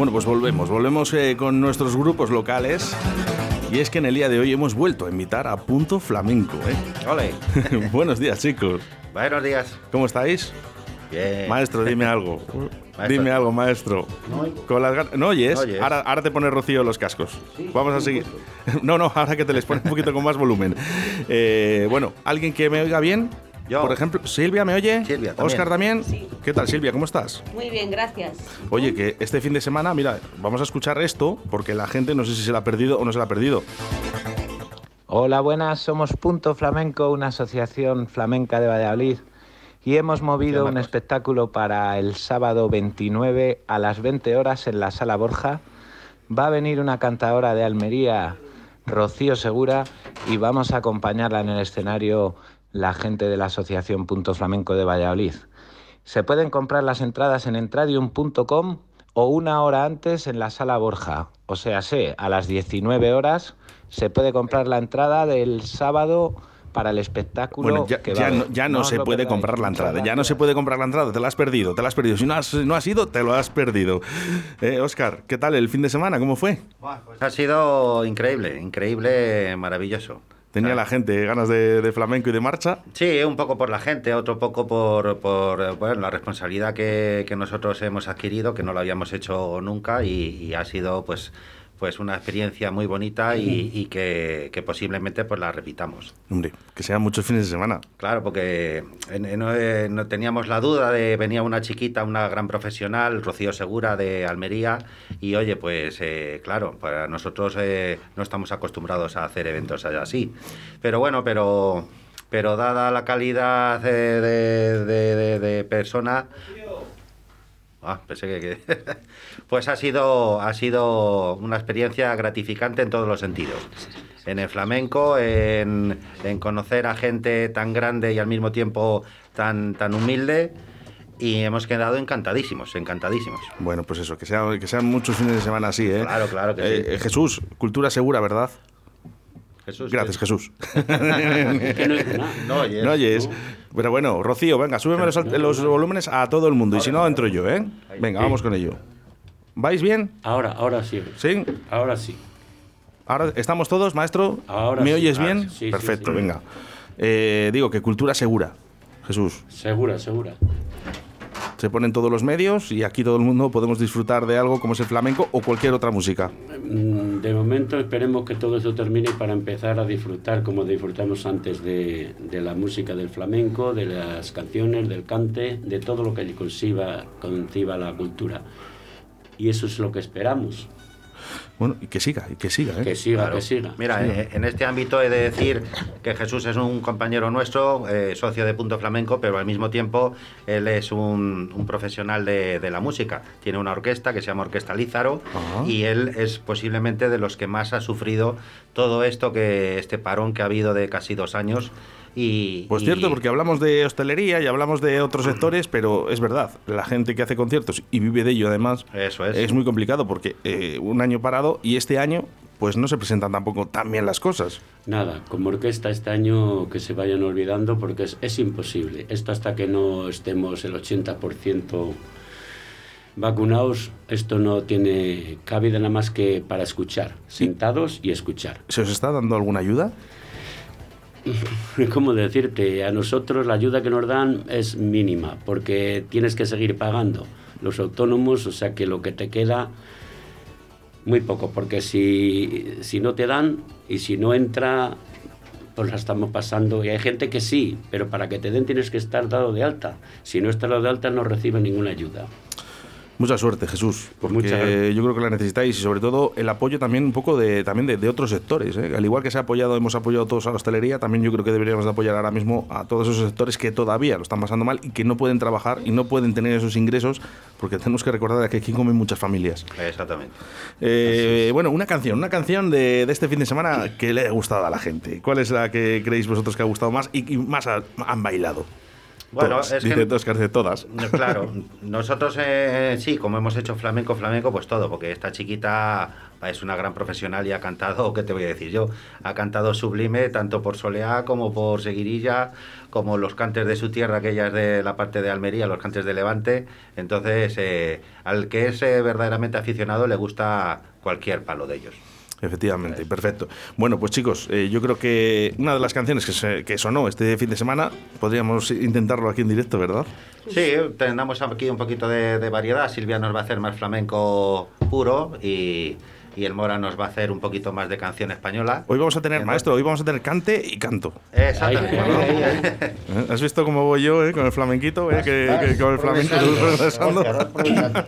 Bueno, pues volvemos, volvemos eh, con nuestros grupos locales. Y es que en el día de hoy hemos vuelto a invitar a Punto Flamenco. ¿eh? Ole. Buenos días, chicos. Buenos días. ¿Cómo estáis? Bien. Maestro, dime algo. Maestro. Dime algo, maestro. Con las ¿No oyes? No oyes. Ahora, ahora te pone Rocío los cascos. Vamos a seguir. No, no, ahora que te les pone un poquito con más volumen. Eh, bueno, ¿alguien que me oiga bien? Yo. Por ejemplo, Silvia, ¿me oye? Silvia, también. ¿Oscar también? Sí. ¿Qué tal, Silvia? ¿Cómo estás? Muy bien, gracias. Oye, que este fin de semana, mira, vamos a escuchar esto porque la gente no sé si se la ha perdido o no se la ha perdido. Hola, buenas, somos Punto Flamenco, una asociación flamenca de Valladolid y hemos movido un espectáculo para el sábado 29 a las 20 horas en la Sala Borja. Va a venir una cantadora de Almería, Rocío Segura, y vamos a acompañarla en el escenario la gente de la Asociación Punto Flamenco de Valladolid. Se pueden comprar las entradas en entradium.com o una hora antes en la sala Borja. O sea, sé, a las 19 horas se puede comprar la entrada del sábado para el espectáculo. Bueno, ya, que va ya no, ya se puede comprar la entrada. Ya no se puede comprar la entrada. Te la has perdido. Te la has perdido. Si no has, no has ido, te lo has perdido. Eh, Oscar, ¿qué tal el fin de semana? ¿Cómo fue? Pues ha sido increíble, increíble, maravilloso. Tenía la gente ganas de, de flamenco y de marcha. Sí, un poco por la gente, otro poco por, por, eh, bueno, la responsabilidad que, que nosotros hemos adquirido, que no lo habíamos hecho nunca y, y ha sido pues, pues una experiencia muy bonita y, y que, que posiblemente pues la repitamos. Hombre, que sean muchos fines de semana. Claro, porque no, eh, no teníamos la duda de venía una chiquita, una gran profesional, Rocío Segura de Almería, y oye, pues eh, claro, para nosotros eh, no estamos acostumbrados a hacer eventos así. Pero bueno, pero, pero dada la calidad de- de- de- de persona... Ah, pensé que... que- pues ha sido, ha sido una experiencia gratificante en todos los sentidos. En el flamenco, en, en conocer a gente tan grande y al mismo tiempo tan, tan humilde. Y hemos quedado encantadísimos, encantadísimos. Bueno, pues eso, que, sea, que sean muchos fines de semana así, ¿eh? Claro, claro que Eh, sí. eh, Jesús, cultura segura, ¿verdad? Jesús, Gracias, Jesús. Que no es nada. No oyes. No oyes. Pero bueno, Rocío, venga, súbeme los, volúmenes a todo el mundo. Y si no, entro yo, ¿eh? Venga, vamos con ello. ¿Vais bien? Ahora, ahora sí. ¿Sí? Ahora sí. Ahora estamos todos, maestro. Ahora ¿Me sí, oyes ahora bien? sí, sí, Perfecto, sí. venga. Eh, digo que cultura segura. Jesús, Segura, segura. Se ponen todos los medios y aquí todo el mundo podemos disfrutar de algo como es el flamenco o cualquier otra música. Mm, De momento esperemos que todo esto termine para empezar a disfrutar como disfrutamos antes de, de la música del flamenco, de las canciones, del cante, de todo lo que conciba, conciba la cultura. Y eso es lo que esperamos, Bueno, y que siga, y que siga, ¿eh? que siga, Claro. que siga. Mira, eh, en este ámbito he de decir que Jesús es un compañero nuestro, eh, socio de Punto Flamenco, pero al mismo tiempo él es un, un profesional de, de la música. Tiene una orquesta que se llama Orquesta Lázaro Ajá. y él es posiblemente de los que más ha sufrido todo esto, que este parón que ha habido de casi dos años. Y, Pues y- cierto, porque hablamos de hostelería y hablamos de otros sectores, pero es verdad, la gente que hace conciertos y vive de ello además Eso es. es muy complicado porque eh, un año parado y este año pues no se presentan tampoco tan bien las cosas. Nada, como orquesta este año que se vayan olvidando porque es, es imposible. Esto hasta que no estemos el 80% vacunados, esto no tiene cabida nada más que para escuchar, sentados y escuchar. ¿Se os está dando alguna ayuda? ¿Cómo decirte? A nosotros la ayuda que nos dan es mínima porque tienes que seguir pagando los autónomos, o sea que lo que te queda muy poco, porque si, si no te dan y si no entra, pues la estamos pasando. Y hay gente que sí, pero para que te den tienes que estar dado de alta. Si no estás dado de alta no recibes ninguna ayuda. Mucha suerte, Jesús, porque Muchas gracias. yo creo que la necesitáis y sobre todo el apoyo también un poco de también de, de otros sectores. ¿eh? Al igual que se ha apoyado, hemos apoyado todos a la hostelería, también yo creo que deberíamos de apoyar ahora mismo a todos esos sectores que todavía lo están pasando mal y que no pueden trabajar y no pueden tener esos ingresos, porque tenemos que recordar que aquí comen muchas familias. Exactamente. Eh, bueno, una canción, una canción de, de este fin de semana que le ha gustado a la gente. ¿Cuál es la que creéis vosotros que ha gustado más y, y más ha- han bailado? Bueno, es Dice que, dos, que todas. Claro, nosotros eh, sí, como hemos hecho flamenco, flamenco, pues todo, porque esta chiquita es una gran profesional y ha cantado, ¿qué te voy a decir yo? Ha cantado sublime tanto por Soleá como por Seguirilla, como los cantes de su tierra, que ella es de la parte de Almería, los cantes de Levante. Entonces, eh, al que es eh, verdaderamente aficionado le gusta cualquier palo de ellos. Efectivamente, perfecto. Bueno, pues chicos, eh, yo creo que una de las canciones que, que sonó este fin de semana, podríamos intentarlo aquí en directo, ¿verdad? Sí, tenemos aquí un poquito de, de variedad. Silvia nos va a hacer más flamenco puro y y el Mora nos va a hacer un poquito más de canción española. Hoy vamos a tener, maestro, hoy vamos a tener cante y canto. Exactamente. ¿Eh? ¿Has visto cómo voy yo eh, con el flamenquito? Eh, que, con el flamenco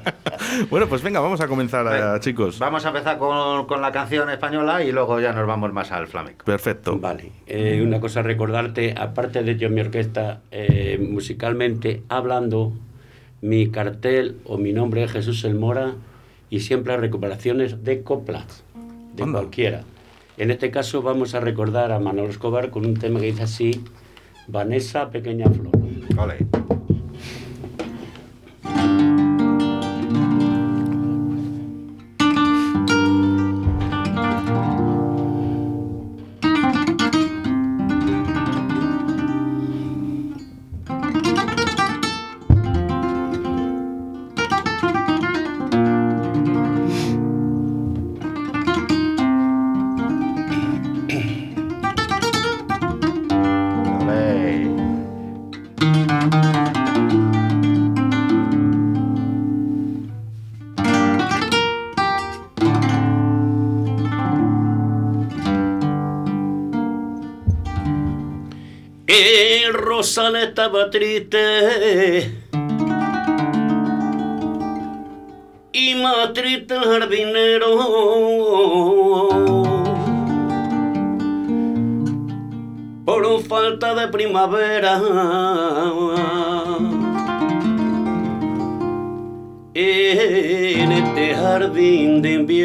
Bueno, pues venga, vamos a comenzar, chicos. Vamos a empezar con, con, la canción española y luego ya nos vamos más al flamenco. Perfecto. Vale. una cosa recordarte, aparte de yo mi orquesta, musicalmente hablando, mi cartel o mi nombre es Jesús El Mora y siempre recuperaciones de coplas, de cualquiera. En este caso vamos a recordar a Manolo Escobar con un tema que dice así, Vanessa Pequeña Flor. Vale. Estaba triste y más triste el jardinero. Por falta de primavera en este jardín de invierno.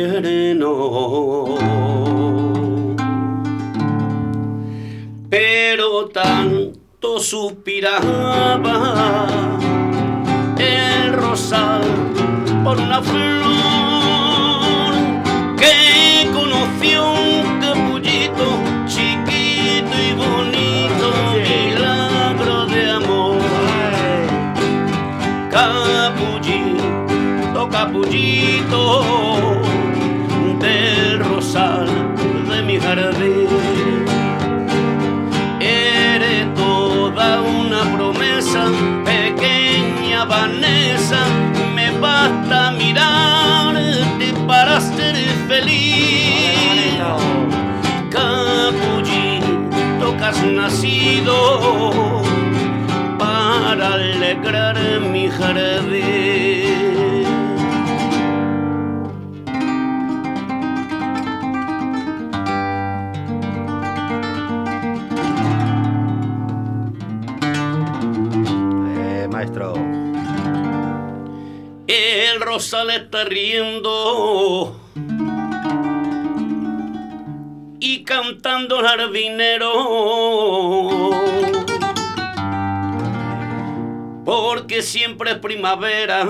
Capullito, del rosal de mi jardín. pequeña Vanessa, me basta mirarte para ser feliz. Capullito que has nacido para alegrar mi jardín. Rosal está riendo y cantando jardinero. Porque siempre es primavera.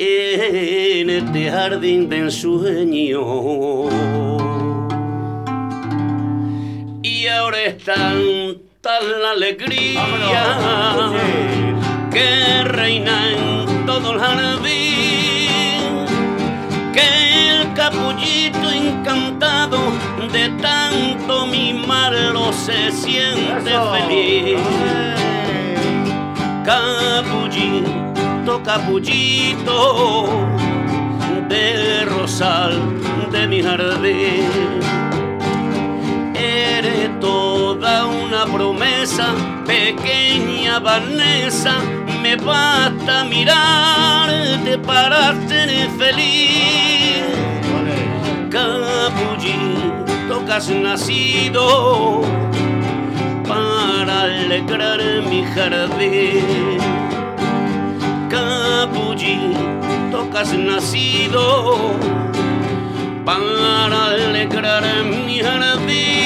En este jardín de ensueño. Y ahora están la alegría que reina en todo el jardín, que el capullito encantado de tanto mimarlo se siente feliz. Capullito, capullito de rosal de mi jardín promesa, pequeña Vanessa, me basta mirarte para ser feliz. Capullito que has nacido para alegrar mi jardín. Capullito que has nacido para alegrar mi jardín.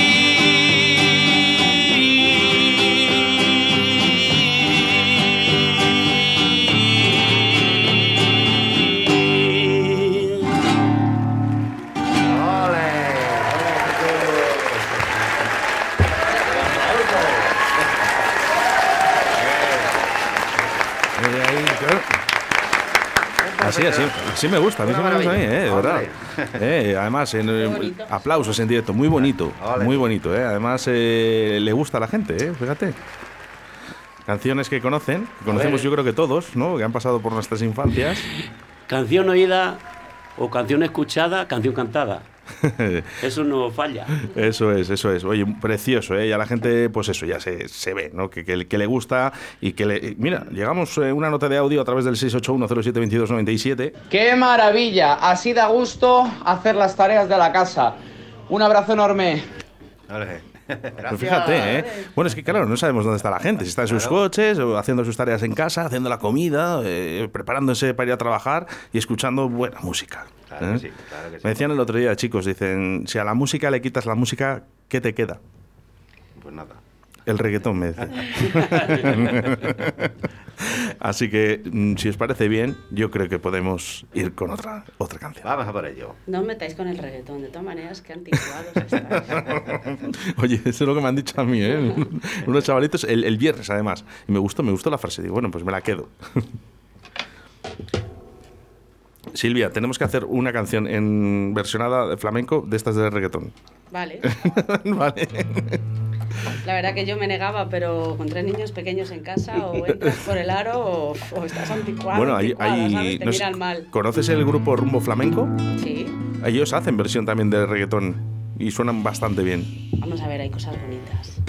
Así, así me gusta, a mí se me gusta a mí, eh, de verdad. Eh, además, en, eh, aplausos en directo, muy bonito, muy bonito, eh. Además, eh, le gusta a la gente, eh, fíjate. Canciones que conocen, que conocemos yo creo que todos, ¿no? Que han pasado por nuestras infancias. Canción oída o canción escuchada, canción cantada. Eso no falla. Eso es, eso es. Oye, precioso, ¿eh? Ya la gente, pues eso, ya se, se ve, ¿no? Que, que, que, le gusta y que le... Mira, llegamos eh, una nota de audio a través del 681072297. ¡Qué maravilla! Así da gusto hacer las tareas de la casa. Un abrazo enorme. Vale. Pues fíjate, ¿eh? Bueno, es que claro, no sabemos dónde está la gente. Si está en sus coches, o haciendo sus tareas en casa, haciendo la comida, eh, preparándose para ir a trabajar y escuchando buena música. Claro ¿eh? que sí, claro que sí. Me decían el otro día, chicos, dicen, si a la música le quitas la música, ¿qué te queda? Pues nada. El reggaetón, me decía. Así que, mm, si os parece bien, yo creo que podemos ir con otra, otra canción. Vamos a por ello. No os metáis con el reggaetón, de todas maneras, que anticuados estáis. Oye, eso es lo que me han dicho a mí, ¿eh? Unos chavalitos, el, el viernes además. Y me gustó, me gustó la frase. Digo, bueno, pues me la quedo. Silvia, tenemos que hacer una canción en versionada de flamenco de estas de reggaetón. Vale. vale. La verdad que yo me negaba, pero con tres niños pequeños en casa, o entras por el aro o, o estás anticuado. Bueno, hay, hay- ¿sabes? Te no sé, miran mal. ¿Conoces el grupo Rumbo Flamenco? Sí. Ellos hacen versión también de reggaetón y suenan bastante bien. Vamos a ver, hay cosas bonitas.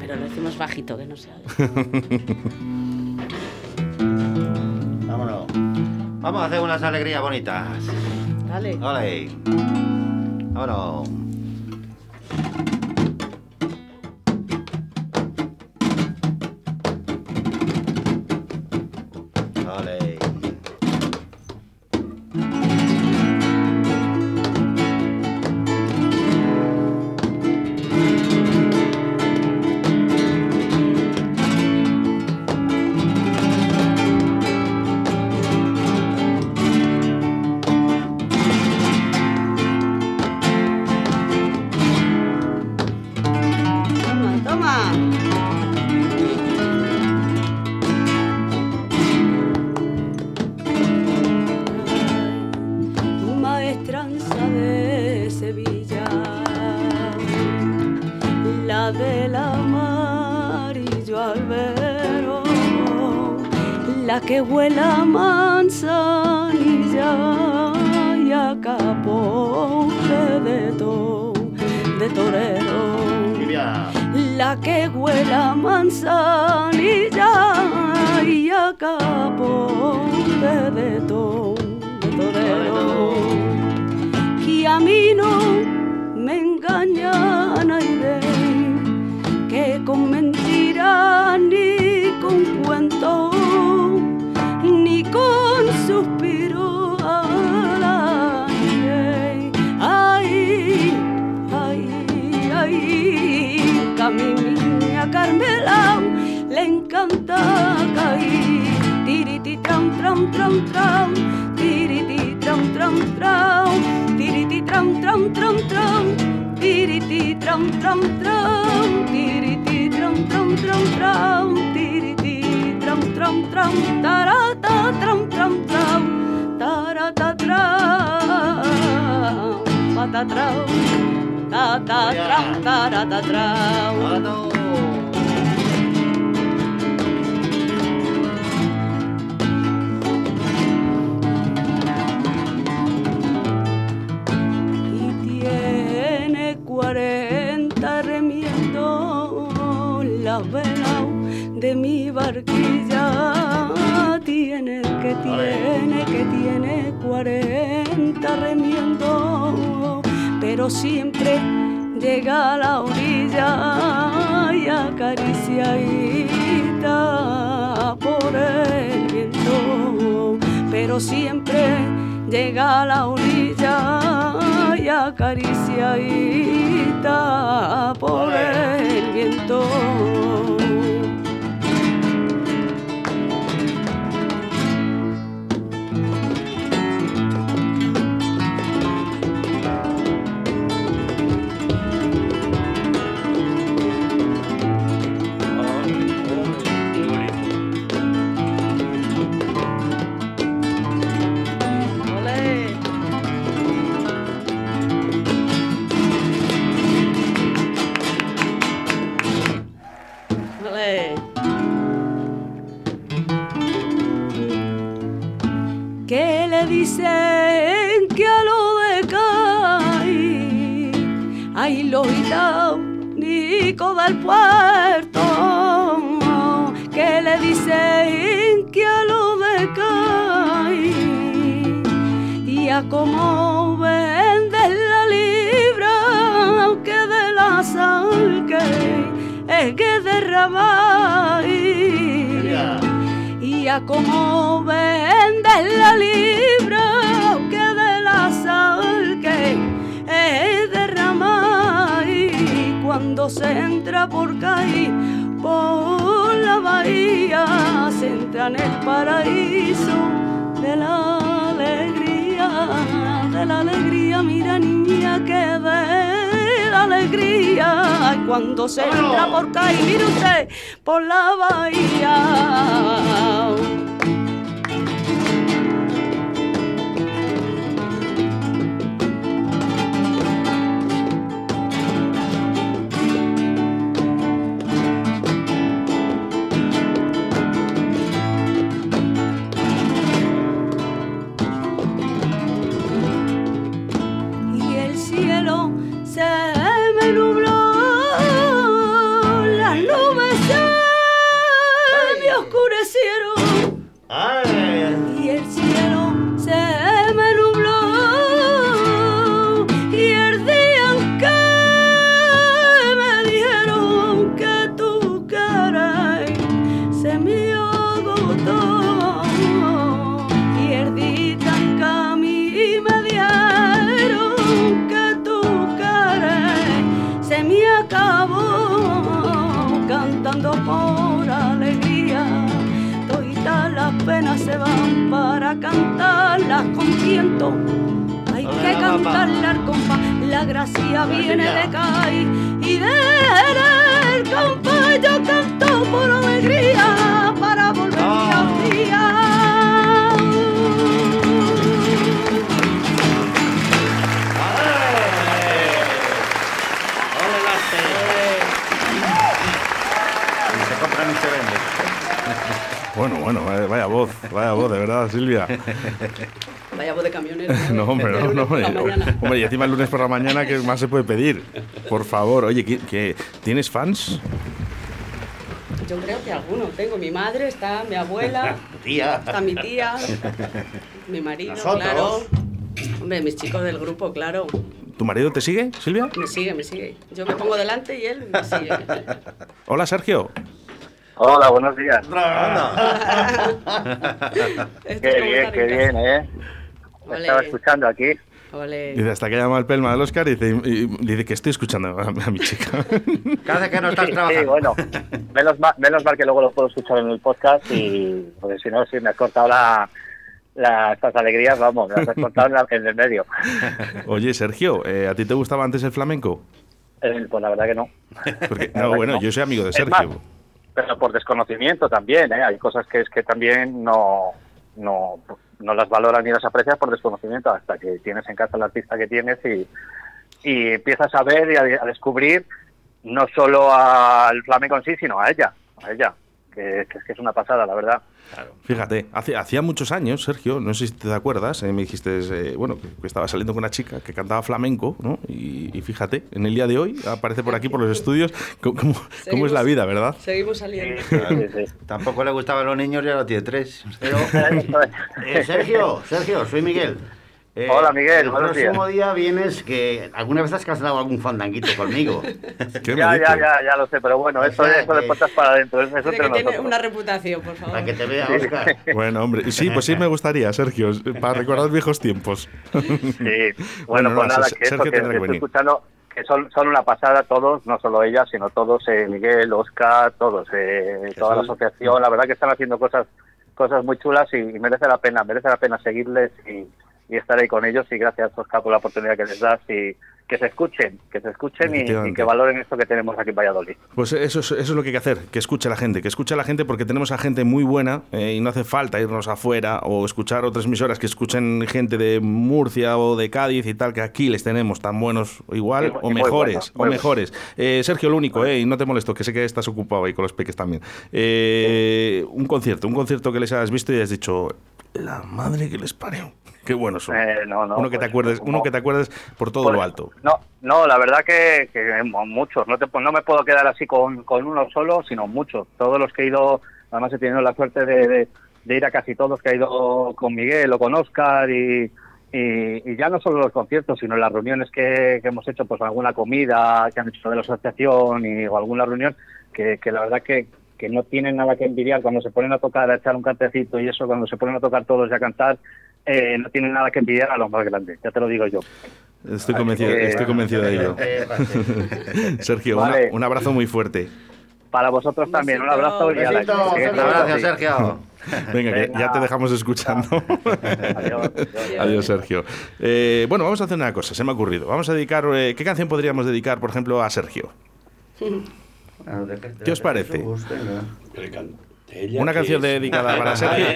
Pero lo decimos bajito, que no se oye. Vámonos. Vamos a hacer unas alegrías bonitas. Dale. Ole. Vámonos. La que huela a manzanilla y a capote de, to, de torero. La que huela manzanilla y a capote de, to, de torero. Y a mí no me engañan aire, caer. Tiriti tram tram tram tram, tiriti tram tram tram, tiriti tram tram tram tram, tiriti tram tram tram, tiriti tram tram tram tram, tiriti tram tram tram, tarata tram tram tram, tarata tram, patatram, ta ta tram, tarata tram. De mi barquilla tiene que tiene que tiene cuarenta remiendo pero siempre llega a la orilla y acariciadita por el viento pero siempre llega a la orilla y acariciadita por el viento. Del puerto, que le dicen que a lo de caí, y a como venden la libra, que de la sal que es que derramáis como vende cuando se entra por caí por la bahía se entra en el paraíso de la alegría de la alegría. Mira niña que de la alegría cuando se entra por caí. Mire usted por la bahía Silvia. Vaya voz de camionero. no, hombre, no, no, hombre. hombre. y encima el lunes por la mañana, ¿qué más se puede pedir? Por favor, oye, ¿qué, tienes fans? Yo creo que alguno. Tengo mi madre, está mi abuela, tía. está mi tía, mi marido, claro. Hombre, mis chicos del grupo, claro. ¿Tu marido te sigue, Silvia? Me sigue, me sigue. Yo me pongo delante y él me sigue. Hola, Sergio. Hola, buenos días. qué bien, qué bien, ¿eh? estaba escuchando aquí. Dice, hasta que llama el Pelma del Oscar y dice, que estoy escuchando a, mi chica. Cada que no estás trabajando. Sí, bueno, menos mal, menos mal que luego lo puedo escuchar en el podcast y, porque si no, si me has cortado la, estas alegrías, vamos, me has cortado en, el medio. Oye, Sergio, ¿a ti te gustaba antes el flamenco? pues la verdad que no. no, bueno, yo soy amigo de Sergio. Pero por desconocimiento también, ¿eh? Hay cosas que es que también no, no, no las valoras ni las aprecias por desconocimiento hasta que tienes en casa el artista que tienes y, y empiezas a ver y a, descubrir no solo al flamenco en sí, sino a ella, a ella, que, que es una pasada, la verdad. Fíjate, hace, hacía muchos años, Sergio, no sé si te acuerdas, eh, me dijiste, eh, bueno, que, estaba saliendo con una chica que cantaba flamenco, ¿no? Y, fíjate, en el día de hoy aparece por aquí, por los estudios, cómo, cómo es la vida, ¿verdad? Seguimos saliendo. Tampoco le gustaban los niños y ahora tiene tres. Eh, Sergio, Sergio, soy Miguel. Eh, Hola Miguel, el próximo día vienes que alguna vez has casado algún fandanguito conmigo. ya, ya, ya, ya lo sé, pero bueno, eso, eso de puertas para adentro. Eso que tiene una reputación, por favor. Para que te vea, Oscar. Bueno, hombre, sí, pues sí me gustaría, Sergio, para recordar viejos tiempos. Sí, bueno, pues nada, que eso que, estoy escuchando, que son, son una pasada todos, no solo ella, sino todos, eh, Miguel, Oscar, todos, eh, toda la asociación, la verdad que están haciendo cosas cosas muy chulas y, y merece la pena, merece la pena seguirles y y estar ahí con ellos y gracias Oscar por la oportunidad que les das y que se escuchen, que se escuchen y, que valoren esto que tenemos aquí en Valladolid. Pues eso es, eso es lo que hay que hacer, que escuche la gente, que escuche la gente porque tenemos a gente muy buena eh, y no hace falta irnos afuera o escuchar otras emisoras que escuchen gente de Murcia o de Cádiz y tal, que aquí les tenemos tan buenos igual o mejores, o mejores. Eh, Sergio, lo único, eh, y no te molesto, que sé que estás ocupado ahí con los peques también. un concierto, un concierto que les has visto y has dicho, La madre que les parió. Qué bueno son. Eh, uno que te pues, acuerdes, uno que te acuerdes por todo lo alto. No, no, la verdad que, muchos. No, te, no me puedo quedar así con, uno solo, sino muchos. Todos los que he ido, además he tenido la suerte de, ir a casi todos que he ido con Miguel o con Oscar y, y, ya no solo los conciertos, sino las reuniones que, hemos hecho, pues alguna comida que han hecho de la asociación y, o alguna reunión, que, que la verdad que, que no tienen nada que envidiar cuando se ponen a tocar, a echar un cantecito y eso, cuando se ponen a tocar todos y a cantar, eh, no tienen nada que envidiar a los más grandes, ya te lo digo yo. Estoy convencido, estoy convencido de ello. Sergio, un abrazo muy fuerte. Para vosotros también, un abrazo y a la Gracias, Sergio. Venga, que ya te dejamos escuchando. Adiós, Adiós Sergio. Eh, bueno, vamos a hacer una cosa, se me ha ocurrido. Vamos a dedicar, eh, ¿qué canción podríamos dedicar, por ejemplo, a Sergio? ¿Qué os parece? Una canción dedicada para Sergio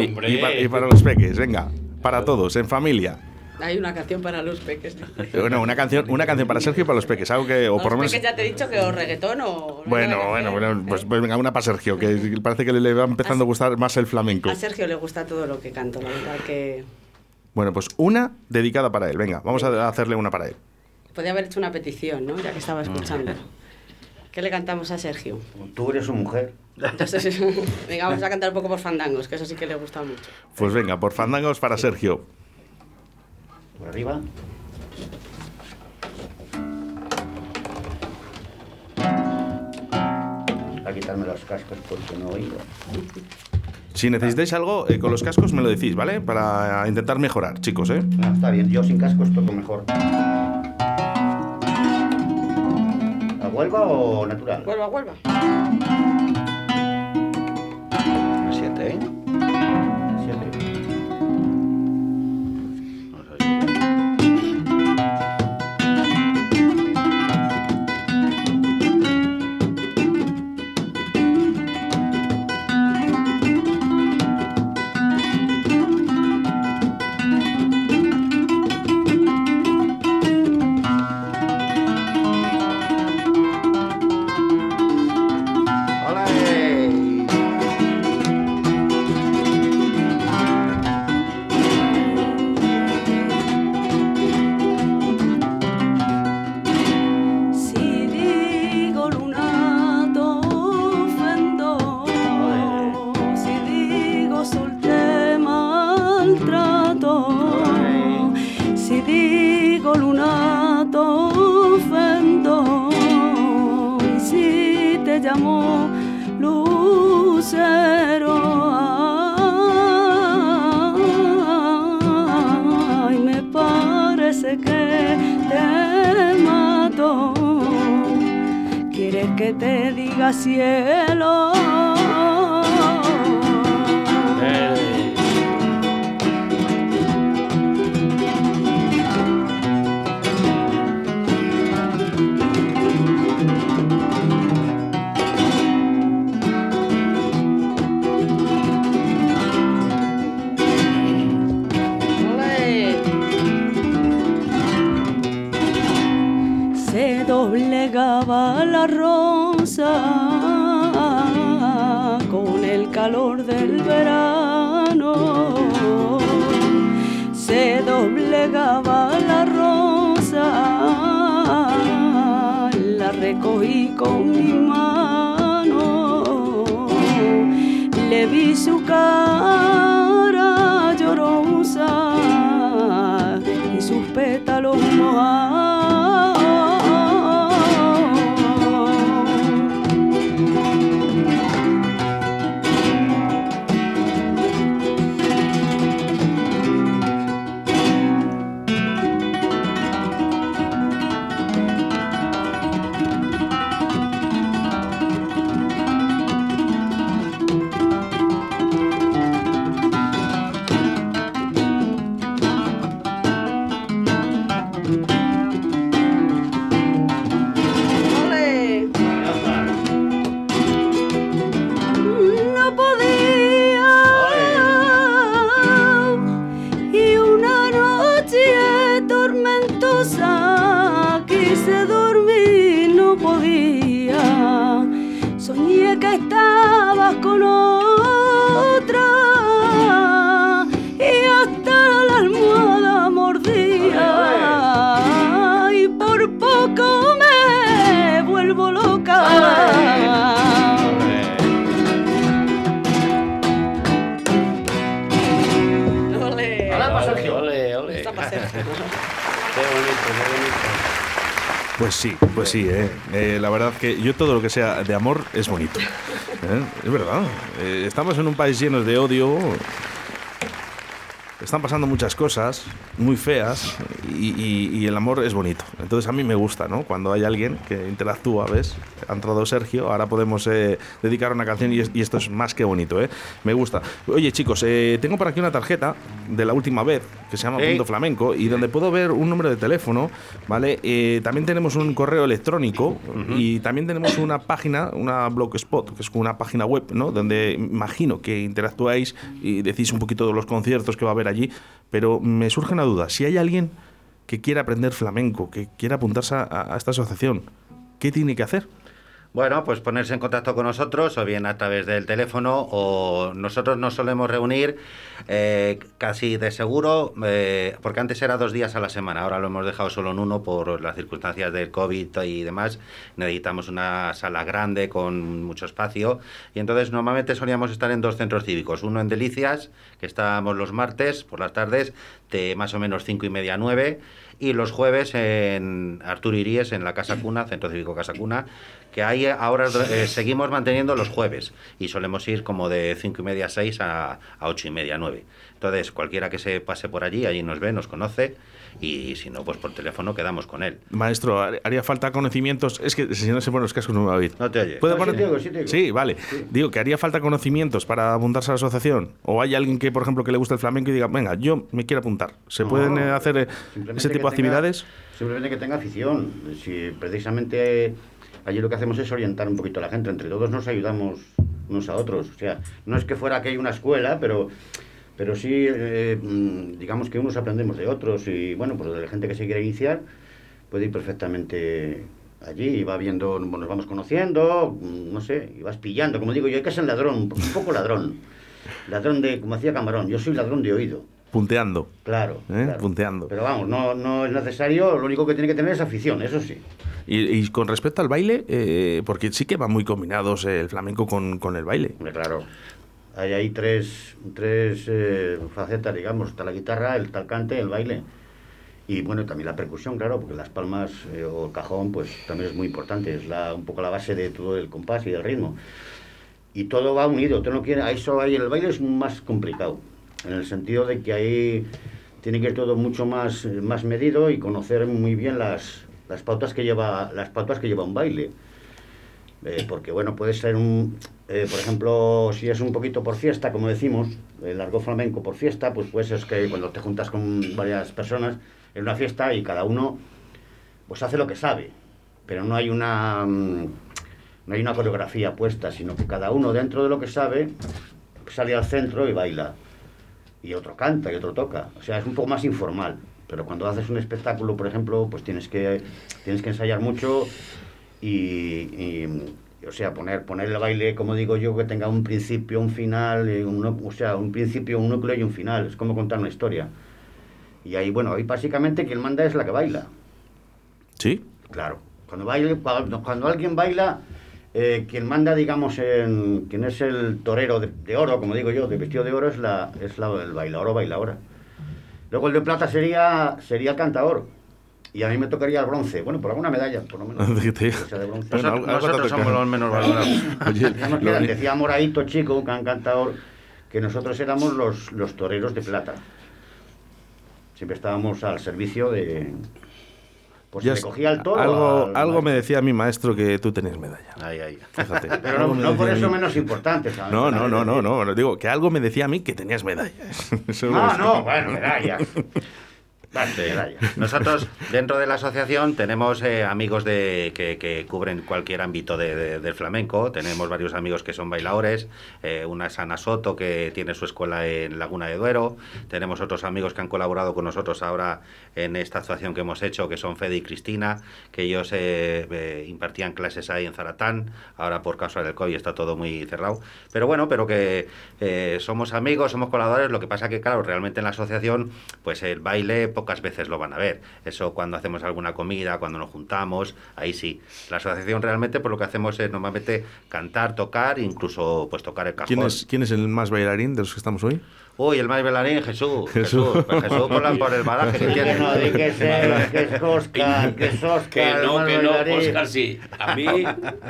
y, para los peques, venga, para todos, en familia. Hay una canción para los peques. Bueno, una canción, una canción para Sergio y para los peques, algo que o por lo menos. Peques ya te he dicho que o reggaetón o. Bueno, bueno, bueno, pues, pues, venga una para Sergio, que parece que le va empezando a, gustar más el flamenco. A Sergio le gusta todo lo que canto, la verdad que. Bueno, pues una dedicada para él. Venga, vamos a hacerle una para él. Podría haber hecho una petición, ¿no? Ya que estaba escuchando. ¿Qué le cantamos a Sergio? Tú eres su mujer. venga, vamos a cantar un poco por fandangos, que eso sí que le gusta mucho. Pues venga, por fandangos para Sergio. Por arriba. A quitarme los cascos porque no oigo. Si necesitáis algo, eh, con los cascos me lo decís, ¿vale? Para intentar mejorar, chicos, ¿eh? Ah, está bien, yo sin cascos toco mejor. Huelva o natural? Huelva, Huelva. Siete, ¿eh? llamó lucero. Ay, me parece que te mató. ¿Quieres que te diga cielo? Sí, pues sí, ¿eh? ¿eh? la verdad que yo todo lo que sea de amor es bonito. ¿eh? Es verdad. Eh, estamos en un país lleno de odio, están pasando muchas cosas muy feas y, el amor es bonito. Entonces a mí me gusta, ¿no? Cuando hay alguien que interactúa, ¿ves? Ha entrado Sergio, ahora podemos eh, dedicar una canción y, esto es más que bonito, ¿eh? Me gusta. Oye, chicos, eh, tengo por aquí una tarjeta de la última vez que se llama Punto Flamenco y donde puedo ver un número de teléfono, ¿vale? Eh, también tenemos un correo electrónico y también tenemos una página, una blogspot, que es una página web, ¿no? Donde imagino que interactuáis y decís un poquito de los conciertos que va a haber allí, pero me surge una duda. Si hay alguien que quiera aprender flamenco, que quiera apuntarse a esta asociación, ¿qué tiene que hacer? Bueno, pues ponerse en contacto con nosotros o bien a través del teléfono o nosotros nos solemos reunir eh, casi de seguro, eh, porque antes era dos días a la semana, ahora lo hemos dejado solo en uno por las circunstancias del COVID y demás. Necesitamos una sala grande con mucho espacio y entonces normalmente solíamos estar en dos centros cívicos, uno en Delicias, que estábamos los martes por las tardes de más o menos cinco y media a nueve y los jueves en Arturo Iríes, en la Casa Cuna, Centro Cívico Casa Cuna, que ahí ahora eh, seguimos manteniendo los jueves y solemos ir como de cinco y media a 6 a, a 8 y media, 9. Entonces, cualquiera que se pase por allí, allí nos ve, nos conoce y si no, pues por teléfono quedamos con él. Maestro, haría falta conocimientos. Es que si no se ponen los cascos no me va a oír. No te oye. ¿Puedo sí, vale. Digo que haría falta conocimientos para apuntarse a la asociación. O hay alguien que, por ejemplo, que le gusta el flamenco y diga, venga, yo me quiero apuntar. ¿Se pueden eh, hacer eh, ese tipo de actividades? Simplemente que tenga afición. Si precisamente allí lo que hacemos es orientar un poquito a la gente. Entre todos nos ayudamos unos a otros. O sea, no es que fuera que hay una escuela, pero pero sí, eh, mm, digamos que unos aprendemos de otros y bueno, pues de la gente que se quiere iniciar puede ir perfectamente allí y va viendo, nos vamos conociendo, mm, no sé, y vas pillando, como digo yo, hay que ser ladrón, un poco ladrón, ladrón de, como hacía Camarón, yo soy ladrón de oído. Punteando. Claro, ¿Eh? Punteando. Pero vamos, no, no es necesario, lo único que tiene que tener es afición, eso sí. Y, con respecto al baile, eh, porque sí que van muy combinados el flamenco con, con el baile. Claro hay ahí tres, tres eh, facetas, digamos, está la guitarra, el talcante, el baile. Y bueno, también la percusión, claro, porque las palmas eh, o el cajón, pues también es muy importante, es la, un poco la base de todo el compás y del ritmo. Y todo va unido, no quiere, eso ahí el baile es más complicado, en el sentido de que ahí tiene que ir todo mucho más, más medido y conocer muy bien las, las pautas que lleva, las pautas que lleva un baile. Eh, porque bueno, puede ser un, eh, por ejemplo, si es un poquito por fiesta, como decimos, el largo flamenco por fiesta, pues pues es que cuando te juntas con varias personas en una fiesta y cada uno pues hace lo que sabe, pero no hay una mm, no hay una coreografía puesta, sino que cada uno dentro de lo que sabe sale al centro y baila. Y otro canta y otro toca. O sea, es un poco más informal. Pero cuando haces un espectáculo, por ejemplo, pues tienes que, tienes que ensayar mucho y, o sea, poner, poner el baile, como digo yo, que tenga un principio, un final, un, o sea, un principio, un núcleo y un final. Es como contar una historia. Y ahí, bueno, ahí básicamente quien manda es la que baila. ¿Sí? Claro. Cuando, baile, cuando, alguien baila, eh, quien manda, digamos, en, quien es el torero de, oro, como digo yo, de vestido de oro, es, la, es la, el bailador o bailadora. Luego el de plata sería, sería el cantador y a mí me tocaría el bronce. Bueno, por alguna medalla, por lo menos. nosotros, somos los menos valorados. decía Moradito Chico, que han cantado, que nosotros éramos los, los toreros de plata. Siempre estábamos al servicio de, pues se cogía el toro. Algo, algo me decía mi maestro que tú tenías medalla. Ahí, ahí. Fíjate. Pero no, por eso menos importante. No, no, no, no, no. Digo que algo me decía a mí que tenías medalla. ah, no, bueno, medalla. Nosotros, dentro de la asociación, tenemos eh, amigos de, que, cubren cualquier ámbito del flamenco. Tenemos varios amigos que son bailadores. Eh, una es Ana Soto, que tiene su escuela en Laguna de Duero. Tenemos otros amigos que han colaborado con nosotros ahora en esta actuación que hemos hecho, que son Fede y Cristina, que ellos eh, impartían clases ahí en Zaratán. Ahora, por causa del COVID, está todo muy cerrado. Pero bueno, pero que somos amigos, somos colaboradores. Lo que pasa que, claro, realmente en la asociación, pues el baile pocas veces lo van a ver. Eso cuando hacemos alguna comida, cuando nos juntamos, ahí sí. La asociación realmente por lo que hacemos es normalmente cantar, tocar, incluso pues tocar el cajón. ¿Quién es, ¿quién es el más bailarín de los que estamos hoy? Uy, el más bailarín, Jesús. Jesús, pues Jesús por, la, por el badaje que tiene. No, di que, es, que es Oscar, que es Oscar. Que no, que no, Oscar sí. A mí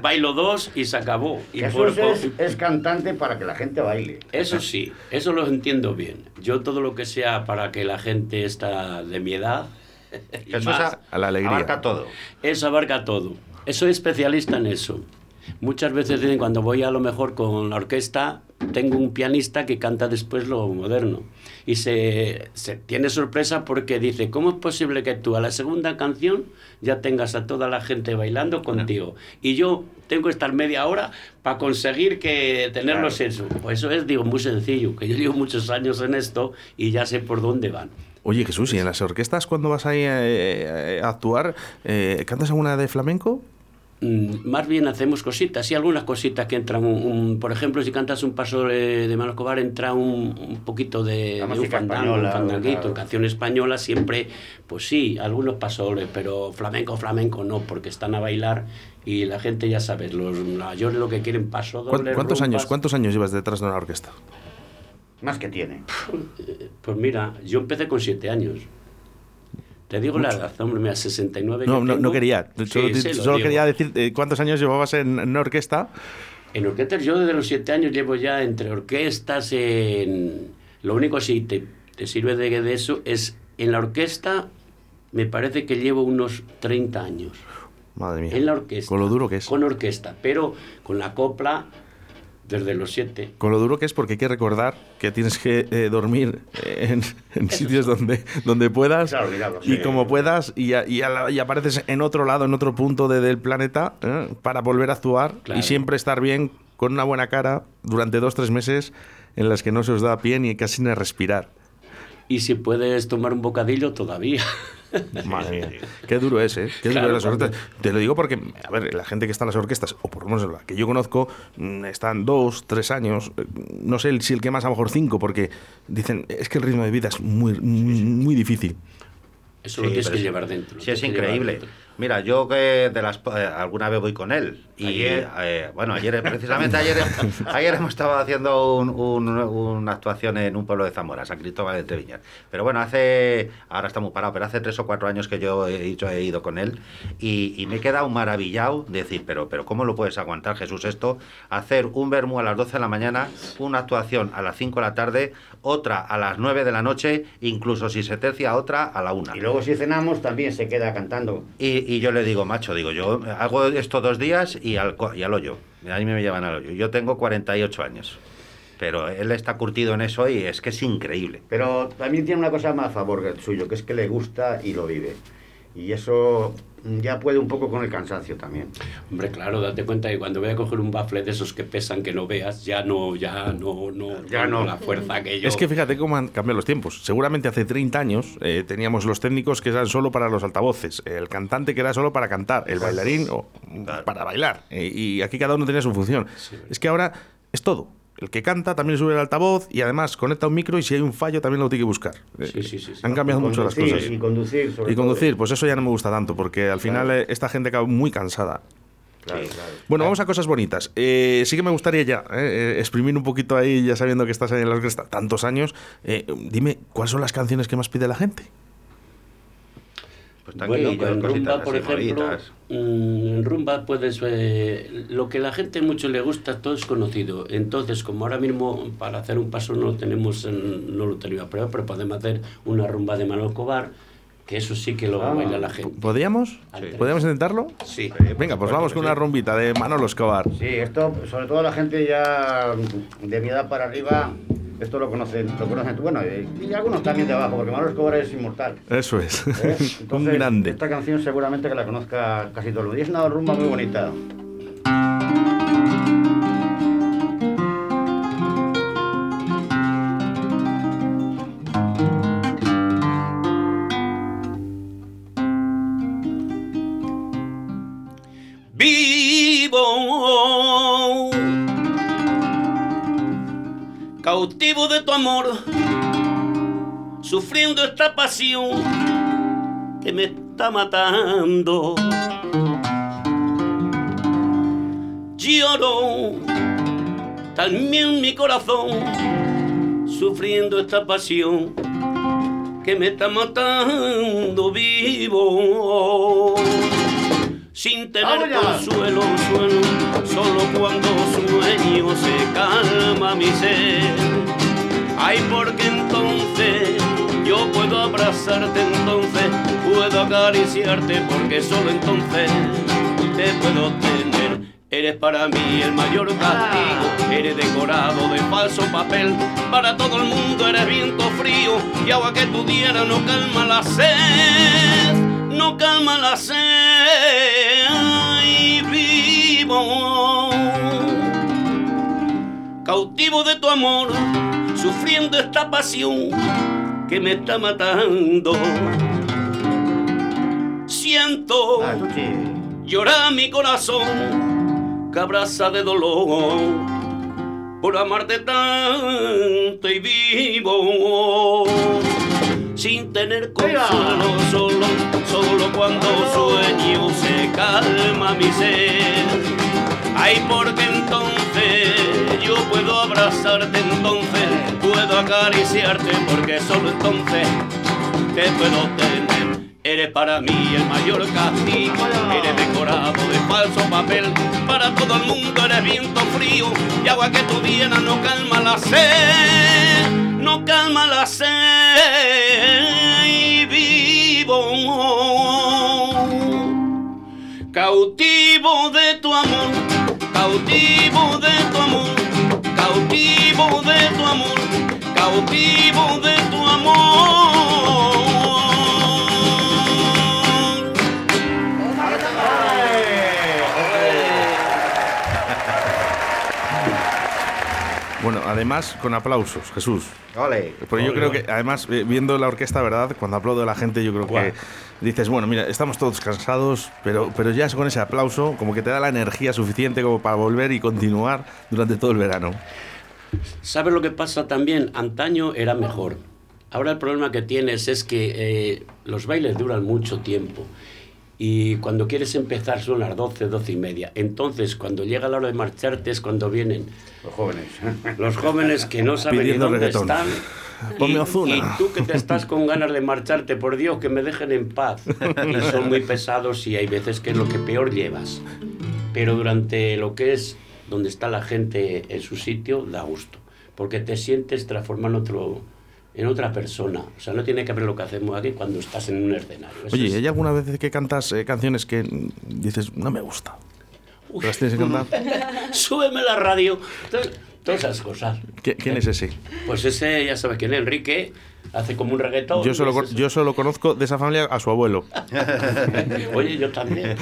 bailo dos y se acabó. Y Jesús es, es, cantante para que la gente baile. Eso sí, eso lo entiendo bien. Yo todo lo que sea para que la gente está de mi edad. Jesús más, a la alegría. Abarca todo. Eso abarca todo. Soy especialista en eso. Muchas veces dicen cuando voy a lo mejor con la orquesta, tengo un pianista que canta después lo moderno. Y se, se, tiene sorpresa porque dice, ¿cómo es posible que tú a la segunda canción ya tengas a toda la gente bailando contigo? Y yo tengo que estar media hora para conseguir que tenerlos claro. eso. Pues eso es, digo, muy sencillo, que yo llevo muchos años en esto y ya sé por dónde van. Oye Jesús, ¿y en las orquestas cuando vas ahí a, a actuar, eh, cantas alguna de flamenco? Mm, más bien hacemos cositas, sí, algunas cositas que entran, un, por ejemplo, si cantas un paso de, de Manuel Cobar, entra un, un poquito de, de un fandango, un fandanguito, claro. canción española, siempre, pues sí, algunos pasoles, pero flamenco, flamenco no, porque están a bailar y la gente ya sabes, los mayores lo que quieren paso doble. ¿Cuántos rumbas. años, ¿Cuántos años llevas detrás de una orquesta? Más que tiene. Pues mira, yo empecé con siete años. Te digo Mucho. la edad, hombre, mira, 69. No, no, no, quería. Solo, sí, solo quería decir eh, cuántos años llevabas en, en, una orquesta. En orquestas, yo desde los siete años llevo ya entre orquestas. En... Lo único si te, te sirve de, de, eso es en la orquesta, me parece que llevo unos 30 años. Madre mía. En la orquesta. Con lo duro que es. Con orquesta, pero con la copla desde los siete. Con lo duro que es porque hay que recordar que tienes que eh, dormir en, en sitios donde, donde puedas claro, y como puedas y, y, y, apareces en otro lado, en otro punto de, del planeta ¿eh? para volver a actuar claro. y siempre estar bien con una buena cara durante dos, tres meses en las que no se os da pie ni casi ni respirar. Y si puedes tomar un bocadillo todavía. Madre mía, qué duro es, ¿eh? Qué claro, duro las orquestas. Te lo digo porque, a ver, la gente que está en las orquestas, o por lo menos la que yo conozco, mm, están dos, tres años, eh, no sé si el que más, a lo mejor cinco, porque dicen, es que el ritmo de vida es muy, muy, muy difícil. Eso sí, lo tienes que llevar dentro. Sí, es increíble. Mira, yo que de las eh, alguna vez voy con él y ayer. Eh, bueno, ayer precisamente ayer ayer hemos estado haciendo un, un, una actuación en un pueblo de Zamora, San Cristóbal de Treviñas. Pero bueno, hace ahora está muy parado, pero hace tres o cuatro años que yo he, he ido con él y, y, me he quedado maravillado de decir, pero pero cómo lo puedes aguantar, Jesús, esto hacer un vermú a las 12 de la mañana, una actuación a las 5 de la tarde, otra a las 9 de la noche, incluso si se tercia otra a la 1. Y luego si cenamos también se queda cantando. Y, y yo le digo, macho, digo, yo hago esto dos días y al, y al hoyo. Ahí me llevan al hoyo. Yo tengo 48 años. Pero él está curtido en eso y es que es increíble. Pero también tiene una cosa más a favor suyo, que es que le gusta y lo vive. Y eso ya puede un poco con el cansancio también. Hombre, claro, date cuenta que cuando voy a coger un bafle de esos que pesan que no veas, ya no, ya no, no, ya no, la fuerza que yo. Es que fíjate cómo han cambiado los tiempos. Seguramente hace 30 años eh, teníamos los técnicos que eran solo para los altavoces, el cantante que era solo para cantar, el bailarín o, para bailar. Eh, y aquí cada uno tenía su función. Sí. Es que ahora es todo el que canta también sube el altavoz y además conecta un micro y si hay un fallo también lo tiene que buscar. Sí, sí, sí, Han cambiado mucho las cosas. Y conducir, sobre Y conducir, todo. pues eso ya no me gusta tanto, porque al final claro. esta gente acaba muy cansada. Claro, claro. Bueno, vamos a cosas bonitas. Eh, sí que me gustaría ya eh, exprimir un poquito ahí, ya sabiendo que estás ahí en la orquesta tantos años. Eh, dime, ¿cuáles son las canciones que más pide la gente? Pues bueno, en rumba, por ejemplo, mm, en rumba puedes eh, lo que la gente mucho le gusta todo es conocido. Entonces, como ahora mismo para hacer un paso no tenemos no lo tenemos pero podemos hacer una rumba de Manuel Cobar, que eso sí que lo ah, baila la gente. ¿Podríamos? Sí. ¿Podríamos intentarlo? Sí. Venga, pues vamos con una rumbita de Manolo Escobar. Sí, esto, sobre todo la gente ya de mi edad para arriba, esto lo conocen, lo conocen bueno, y, y, algunos también de abajo, porque Manolo Escobar es inmortal. Eso es. ¿Eh? Entonces, Un grande. Esta canción seguramente que la conozca casi todo el mundo. Y es una rumba muy bonita. Vivo cautivo de tu amor, sufriendo esta pasión que me está matando. Lloro también mi corazón sufriendo esta pasión que me está matando vivo. Sin tener consuelo, suelo, solo cuando sueño se calma mi ser. Ay, porque entonces yo puedo abrazarte, entonces puedo acariciarte, porque solo entonces te puedo tener. Eres para mí el mayor castigo, eres decorado de falso papel. Para todo el mundo eres viento frío y agua que tu diera no calma la sed, no calma la sed. Y vivo cautivo de tu amor, sufriendo esta pasión que me está matando. Siento ah, llorar mi corazón cabraza de dolor por amarte tanto y vivo sin tener consuelo solo solo cuando sueño se calma mi ser. Ay porque entonces yo puedo abrazarte entonces puedo acariciarte porque solo entonces te puedo tener Eres para mí el mayor castigo, eres decorado de falso papel. Para todo el mundo eres viento frío. Y agua que tu viena no calma la sed, no calma la sed. Y vivo. Cautivo de tu amor, cautivo de tu amor, cautivo de tu amor, cautivo de tu amor. Además con aplausos, Jesús. Porque yo creo que, además, viendo la orquesta, ¿verdad? Cuando aplaudo a la gente, yo creo que dices, bueno, mira, estamos todos cansados, pero, pero ya con ese aplauso, como que te da la energía suficiente como para volver y continuar durante todo el verano. ¿Sabes lo que pasa también? Antaño era mejor. Ahora el problema que tienes es que eh, los bailes duran mucho tiempo y cuando quieres empezar son las 12, 12 y media. Entonces, cuando llega la hora de marcharte es cuando vienen los jóvenes, los jóvenes que no saben ni dónde están. Y, y, tú que te estás con ganas de marcharte, por Dios, que me dejen en paz. Y son muy pesados y hay veces que es lo que peor llevas. Pero durante lo que es donde está la gente en su sitio, da gusto. Porque te sientes transformar en otro, en otra persona. O sea, no tiene que ver lo que hacemos aquí cuando estás en un escenario. Oye, ¿hay alguna vez que cantas eh, canciones que dices, no me gusta? ¿Las tienes que cantar? Súbeme la radio. todas esas cosas. ¿Quién es ese? Pues ese, ya sabes quién es, Enrique. Hace como un reggaetón. Yo solo, yo solo conozco de esa familia a su abuelo. Oye, yo también.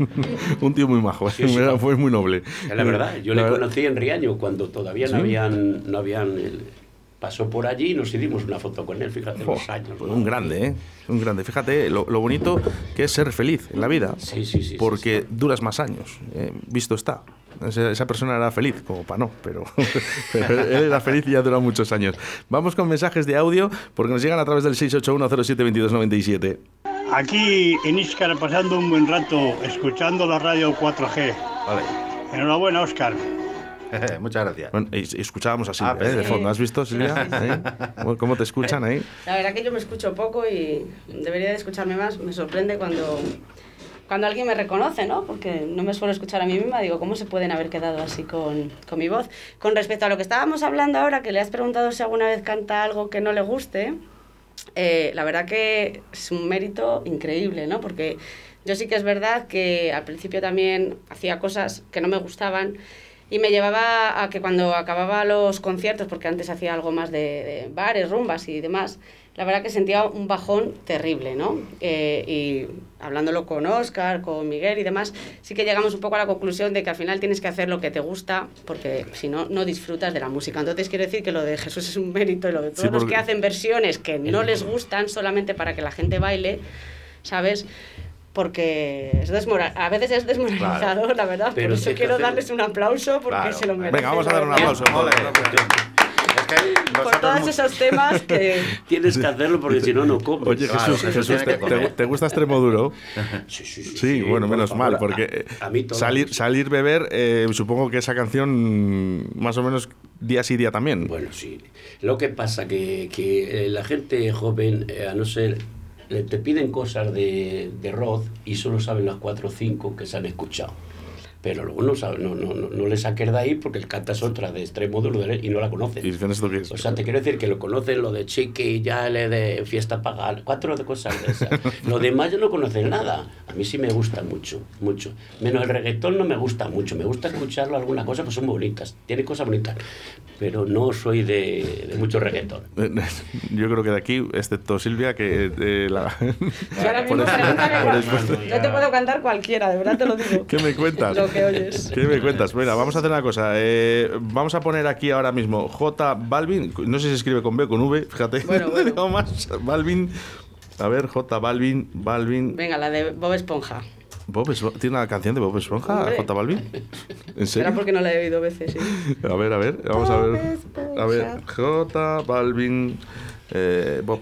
un tío muy majo, fue muy noble. La verdad, yo le conocí en Riaño cuando todavía no habían, no habían pasó por allí y nos hicimos una foto con él, fíjate los años. Un grande, ¿eh? Un grande. Fíjate lo, bonito que es ser feliz en la vida. Sí, sí, sí. Porque duras más años. ¿eh? Visto está. Esa, persona era feliz, como para no, pero, él era feliz y ya dura muchos años. Vamos con mensajes de audio porque nos llegan a través del 681072297. Aquí en Íscar pasando un buen rato escuchando la radio 4G. Vale. Enhorabuena, Oscar. Muchas gracias. Bueno, escuchábamos así, ah, ¿eh? de fondo. ¿Has visto, Silvia? ¿Cómo te escuchan ahí? La verdad que yo me escucho poco y debería de escucharme más. Me sorprende cuando, cuando alguien me reconoce, ¿no? Porque no me suelo escuchar a mí misma. Digo, ¿cómo se pueden haber quedado así con, con mi voz? Con respecto a lo que estábamos hablando ahora, que le has preguntado si alguna vez canta algo que no le guste, eh, la verdad que es un mérito increíble, ¿no? Porque yo sí que es verdad que al principio también hacía cosas que no me gustaban y me llevaba a que cuando acababa los conciertos, porque antes hacía algo más de, bares, rumbas y demás, la verdad que sentía un bajón terrible, ¿no? Eh, y hablándolo con Oscar, con Miguel y demás, sí que llegamos un poco a la conclusión de que al final tienes que hacer lo que te gusta, porque si no, no disfrutas de la música. Entonces quiero decir que lo de Jesús es un mérito y lo de todos los que hacen versiones que no les gustan solamente para que la gente baile, ¿sabes? Porque es a veces es desmoralizador, la verdad. Por eso quiero darles un aplauso porque se lo merecen. Venga, vamos a dar un aplauso. por todos esos temas que... Tienes que hacerlo porque si no, no comes. Oye, Jesús, Jesús te, gusta extremo duro? Sí, sí, sí. Sí, bueno, menos mal, porque a, mí salir, salir beber, eh, supongo que esa canción más o menos día sí día también. Bueno, sí. Lo que pasa que, que eh, la gente joven, eh, a no ser te piden cosas de, de Roth y solo saben las cuatro o cinco que se han escuchado pero luego no, no, no, no le saques de ahí porque el canta es otra de extremo duro y no la conocen. ¿Y esto qué es? O sea, te quiero decir que lo conocen lo de Chiqui, ya le de fiesta pagar, cuatro de cosas de esas. lo demás yo no conocen nada. A mí sí me gusta mucho, mucho. Menos el reggaetón no me gusta mucho. Me gusta escucharlo alguna cosa, pues son bonitas, tiene cosas bonitas. Pero no soy de, de mucho reggaetón. yo creo que de aquí, excepto Silvia, que eh, la... Yo te puedo cantar cualquiera, de verdad te lo digo. ¿Qué me cuentas? ¿Qué me cuentas? Mira, vamos a hacer una cosa. Eh, vamos a poner aquí ahora mismo J Balvin. No sé si se escribe con B o con V, fíjate. Bueno, bueno. más. Balvin. A ver, J Balvin, Balvin. Venga, la de Bob Esponja. Bob ¿Tiene una canción de Bob Esponja, J Balvin? ¿En serio? Era porque no la he oído veces, sí. A ver, a ver, vamos a ver. A ver, J Balvin, eh, Bob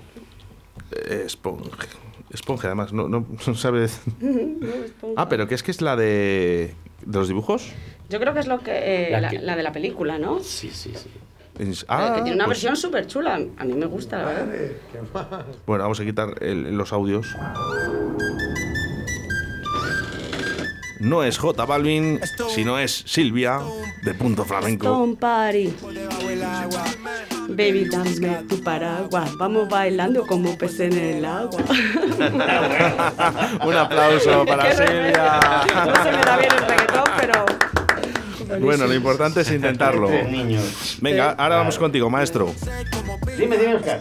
Esponja. Esponja, además, no, no, no sabes. ah, pero que es que es la de. ¿De los dibujos? Yo creo que es lo que, eh, la, de la película, ¿no? Sí, sí, sí. Ah, que tiene una pues versión súper chula. A mí me gusta, la verdad. Bueno, vamos a quitar los audios. No es J Balvin, sino es Silvia de Punto Flamenco. Baby, dame tu paraguas. Vamos bailando como pez en el agua. Un aplauso para Silvia. No se me da bien el reggaetón, pero. Bueno, lo importante es intentarlo. Venga, ahora vamos contigo, maestro. Dime, dime, Oscar.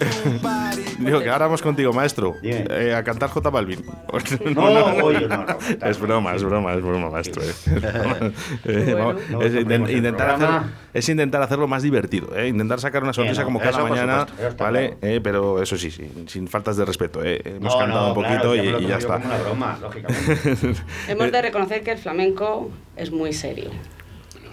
Digo que ahora vamos contigo, maestro. Eh, a cantar J Balvin. No, no, no, Es broma, es broma, es broma, maestro. es, intentar es intentar hacerlo más divertido. ¿eh? Intentar sacar una sonrisa como cada mañana. ¿vale? Eh, pero eso sí, sin faltas de respeto. ¿eh? Hemos cantado un poquito y, ya está. Una broma, lógicamente. Hemos de reconocer que el flamenco es muy serio.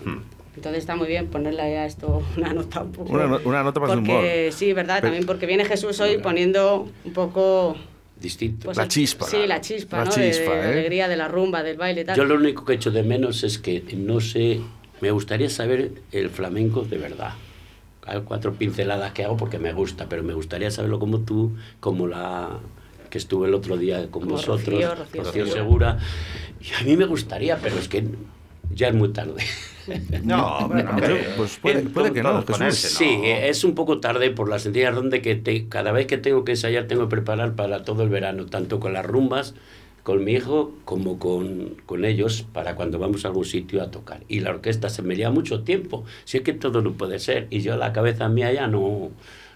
Hmm. Entonces está muy bien ponerle a esto una nota un poco. Una, una nota más porque, humor. Sí, verdad, también porque viene Jesús hoy poniendo un poco distinto. Pues la chispa. Sí, la chispa, ¿no? de, la ¿eh? alegría de la rumba, del baile y tal. Yo lo único que echo de menos es que no sé, me gustaría saber el flamenco de verdad. Hay cuatro pinceladas que hago porque me gusta, pero me gustaría saberlo como tú, como la que estuve el otro día con vosotros, Rocío, Segura. Y a mí me gustaría, pero es que ya es muy tarde. No, bueno, pues puede, que no. Sí, es un poco tarde por la sencilla razón de que cada vez que tengo que ensayar tengo que preparar para todo el verano, tanto con las rumbas, con mi hijo, como con, con ellos, para cuando vamos a algún sitio a tocar. Y la orquesta se me lleva mucho tiempo. Si es que todo no puede ser. Y yo la cabeza mía ya no...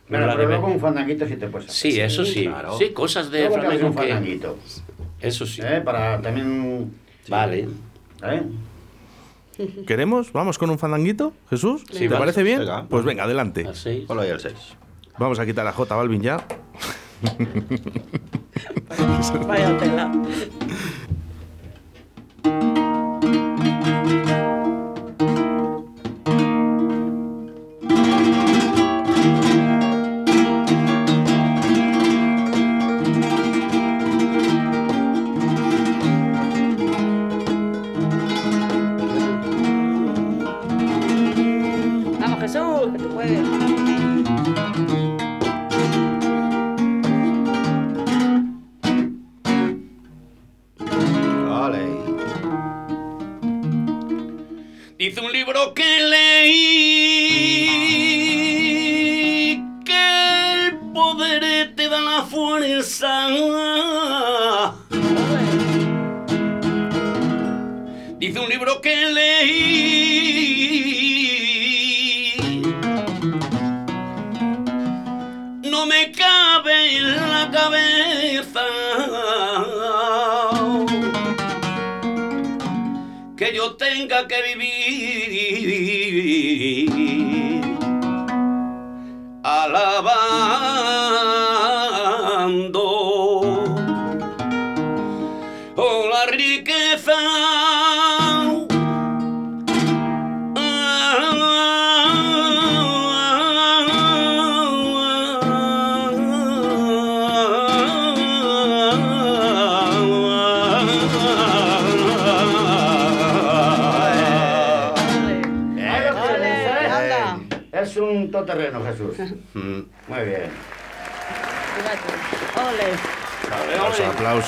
Bueno, pero luego un fandanguito sí te puedes Sí, eso sí. Sí, cosas de flamenco un fandanguito. Eso sí. ¿Eh? Para también... Vale. ¿Eh? ¿Queremos? ¿Vamos con un fandanguito, Jesús? ¿Te parece bien? Pues venga, adelante. Hola, ya el 6. Vamos a quitar a J Balvin ya. Vaya tela. única que viví.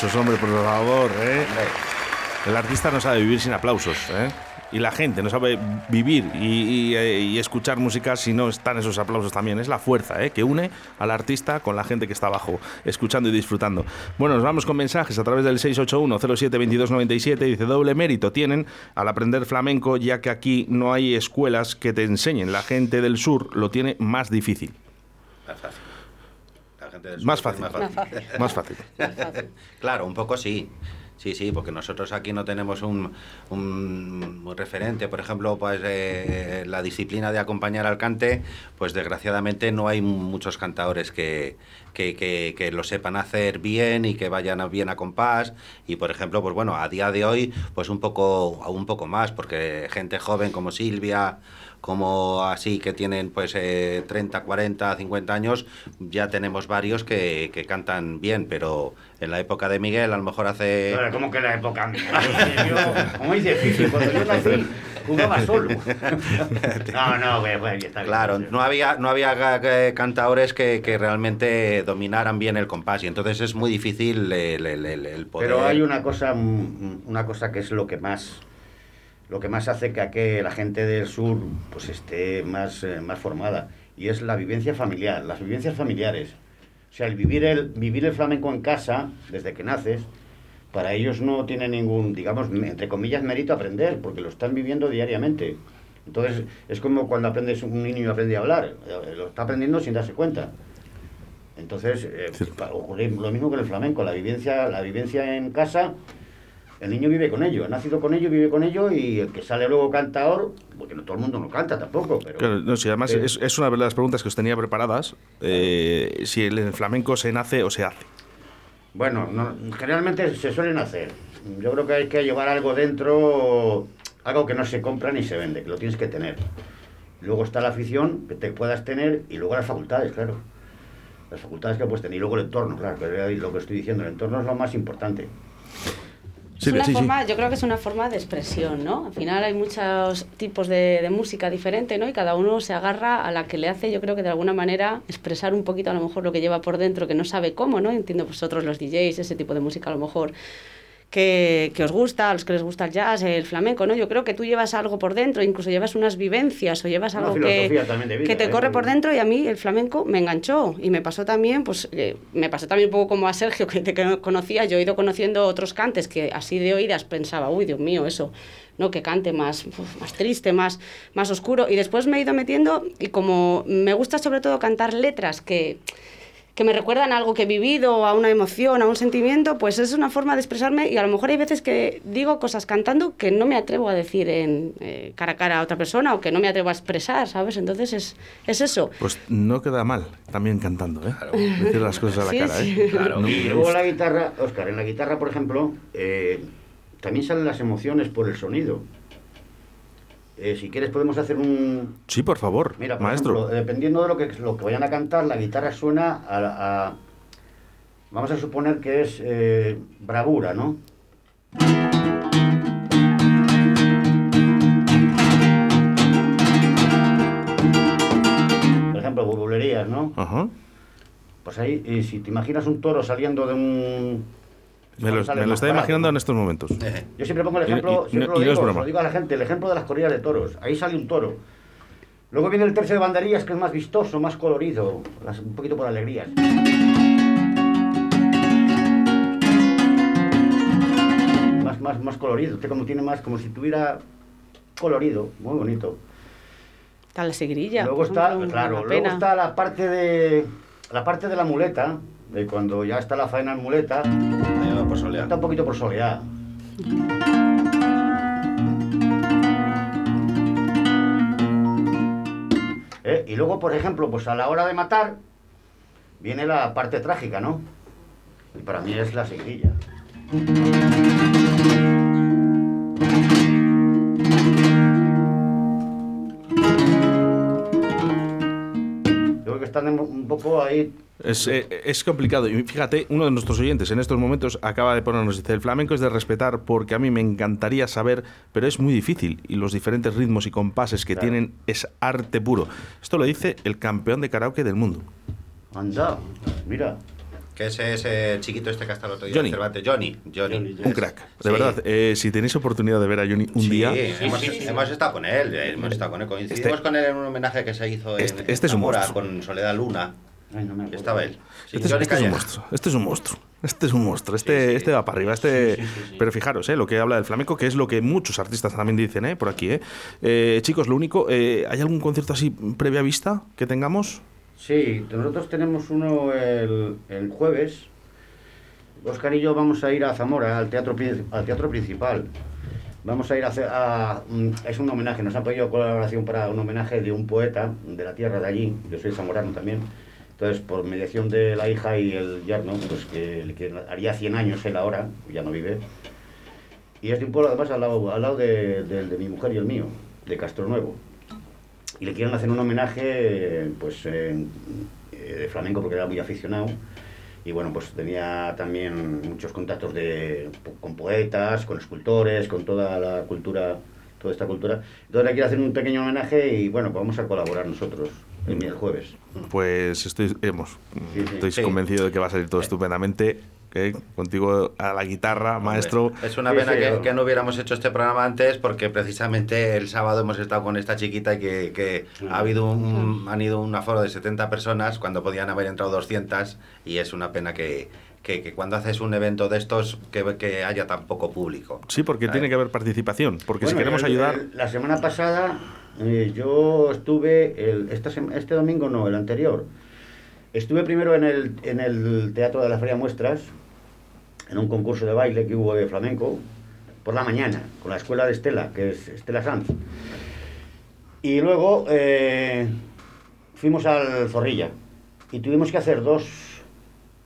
Aplausos, hombre, por favor, ¿eh? El artista no sabe vivir sin aplausos, ¿eh? y la gente no sabe vivir y, escuchar música si no están esos aplausos también. Es la fuerza ¿eh? que une al artista con la gente que está abajo, escuchando y disfrutando. Bueno, nos vamos con mensajes a través del 681-07-2297. Dice, doble mérito tienen al aprender flamenco, ya que aquí no hay escuelas que te enseñen. La gente del sur lo tiene más difícil. Más fácil. La gente del sur más fácil. Más fácil. claro, un poco sí. Sí, sí, porque nosotros aquí no tenemos un, un referente, por ejemplo, pues eh, la disciplina de acompañar al cante, pues desgraciadamente no hay muchos cantadores que, que, que, lo sepan hacer bien y que vayan bien a compás. Y por ejemplo, pues bueno, a día de hoy, pues un poco, un poco más, porque gente joven como Silvia como así que tienen pues 30, 40, 50 años, ya tenemos varios que, que, cantan bien, pero en la época de Miguel a lo mejor hace... ¿Cómo que en la época? ¿Cómo dice Fifi? Cuando yo nací jugaba solo. no, no, pues, pues está bien. Claro, no había, no había eh, cantadores que, que, realmente dominaran bien el compás y entonces es muy difícil el, el, el poder... Pero hay una cosa, una cosa que es lo que más lo que más hace que, que la gente del sur pues esté más, eh, más formada y es la vivencia familiar, las vivencias familiares. O sea, el vivir el, vivir el flamenco en casa desde que naces, para ellos no tiene ningún, digamos, entre comillas, mérito aprender, porque lo están viviendo diariamente. Entonces, es como cuando aprendes un niño aprende a hablar, eh, lo está aprendiendo sin darse cuenta. Entonces, eh, ocurre lo mismo que el flamenco, la vivencia, la vivencia en casa el niño vive con ello, ha nacido con ello, vive con ello y el que sale luego cantador, porque no todo el mundo no canta tampoco. Pero, claro, no, si además es, es, una de las preguntas que os tenía preparadas, eh, si el flamenco se nace o se hace. Bueno, generalmente se suelen hacer. Yo creo que hay que llevar algo dentro, algo que no se compra ni se vende, que lo tienes que tener. Luego está la afición que te puedas tener y luego las facultades, claro. Las facultades que puedes tener y luego el entorno, claro, que lo que estoy diciendo, el entorno es lo más importante una forma, Yo creo que es una forma de expresión, ¿no? Al final hay muchos tipos de, de, música diferente, ¿no? Y cada uno se agarra a la que le hace, yo creo que de alguna manera, expresar un poquito a lo mejor lo que lleva por dentro, que no sabe cómo, ¿no? Entiendo vosotros los DJs, ese tipo de música a lo mejor que, os gusta, a los que les gusta el jazz, el flamenco, ¿no? Yo creo que tú llevas algo por dentro, incluso llevas unas vivencias o llevas algo que, que te ¿eh? corre por dentro y a mí el flamenco me enganchó y me pasó también, pues eh, me pasó también un poco como a Sergio, que te conocía, yo he ido conociendo otros cantes que así de oídas pensaba, uy, Dios mío, eso, ¿no? Que cante más, más triste, más, más oscuro y después me he ido metiendo y como me gusta sobre todo cantar letras que que me recuerdan a algo que he vivido, a una emoción, a un sentimiento, pues es una forma de expresarme y a lo mejor hay veces que digo cosas cantando que no me atrevo a decir en eh, cara a cara a otra persona o que no me atrevo a expresar, ¿sabes? Entonces es, es eso. Pues no queda mal también cantando, ¿eh? Decir las cosas a la cara, ¿eh? Claro. y luego la guitarra, Oscar, en la guitarra, por ejemplo, eh, también salen las emociones por el sonido. Eh, si quieres podemos hacer un... Sí, por favor, Mira, maestro. dependiendo de lo que, lo que vayan a cantar, la guitarra suena a... vamos a suponer que es eh, bravura, ¿no? Por ejemplo, burbulerías, ¿no? Ajá. Pues ahí, si te imaginas un toro saliendo de un me lo, me lo estoy imaginando en estos momentos. Yo siempre pongo el ejemplo, siempre lo, digo, digo a la gente, el ejemplo de las corridas de toros. Ahí sale un toro. Luego viene el tercio de banderillas, que es más vistoso, más colorido, un poquito por alegrías. Más, más, más colorido, usted como tiene más, como si tuviera colorido, muy bonito. Está la seguirilla. Luego está, claro, luego está la parte de la parte de la muleta, de cuando ya está la faena en muleta, está un poquito por solear. ¿Eh? Y luego, por ejemplo, pues a la hora de matar, viene la parte trágica, ¿no? Y para mí es la seguidilla. Creo que están un poco ahí Es, eh, es, complicado. Y fíjate, uno de nuestros oyentes en estos momentos acaba de ponernos, dice, el flamenco es de respetar porque a mí me encantaría saber, pero es muy difícil. Y los diferentes ritmos y compases que tienen es arte puro. Esto lo dice el campeón de karaoke del mundo. Anda, mira. Que ese ese chiquito este que hasta el otro día Johnny. Johnny, Johnny. Un crack. De verdad, eh, si tenéis oportunidad de ver a Johnny un día. Hemos, hemos, estado con él, eh, hemos estado con él. Coincidimos este, con él en un homenaje que se hizo este, en, este es un con Soledad Luna. Estaba él. este, es, este un monstruo. Este es un monstruo. Este es un monstruo. Este, este va para arriba. Este... Pero fijaros, ¿eh? lo que habla del flamenco, que es lo que muchos artistas también dicen ¿eh? por aquí. ¿eh? Eh, chicos, lo único, ¿hay algún concierto así previa vista que tengamos? Sí, nosotros tenemos uno el, el jueves Oscar y yo vamos a ir a Zamora, al teatro, al teatro principal. Vamos a ir a, hacer, a, Es un homenaje, nos han pedido colaboración para un homenaje de un poeta de la tierra de allí. Yo soy zamorano también. Entonces, por mediación de la hija y el yerno, pues que, haría 100 años él ahora, ya no vive. Y es de un pueblo, además, al lado, al lado de, de, mi mujer y el mío, de Castro Nuevo. Y le quieren hacer un homenaje, pues, eh, de flamenco, porque era muy aficionado y bueno, pues tenía también muchos contactos de, con poetas, con escultores, con toda la cultura, toda esta cultura. Entonces le quiero hacer un pequeño homenaje y bueno, pues vamos a colaborar nosotros el, jueves. Pues estoy, hemos, estoy convencido de que va a salir todo estupendamente contigo a la guitarra, maestro. Es una pena que, no hubiéramos hecho este programa antes porque precisamente el sábado hemos estado con esta chiquita y que, ha habido un, han ido un aforo de 70 personas cuando podían haber entrado 200 y es una pena que, que, cuando haces un evento de estos que, que haya tan poco público. Sí, porque tiene que haber participación, porque si queremos ayudar... la semana pasada eh, yo estuve, el, esta este domingo no, el anterior, estuve primero en el, en el Teatro de la Feria Muestras, en un concurso de baile que hubo de flamenco por la mañana, con la escuela de Estela, que es Estela Sanz. Y luego eh, fuimos al Zorrilla y tuvimos que hacer dos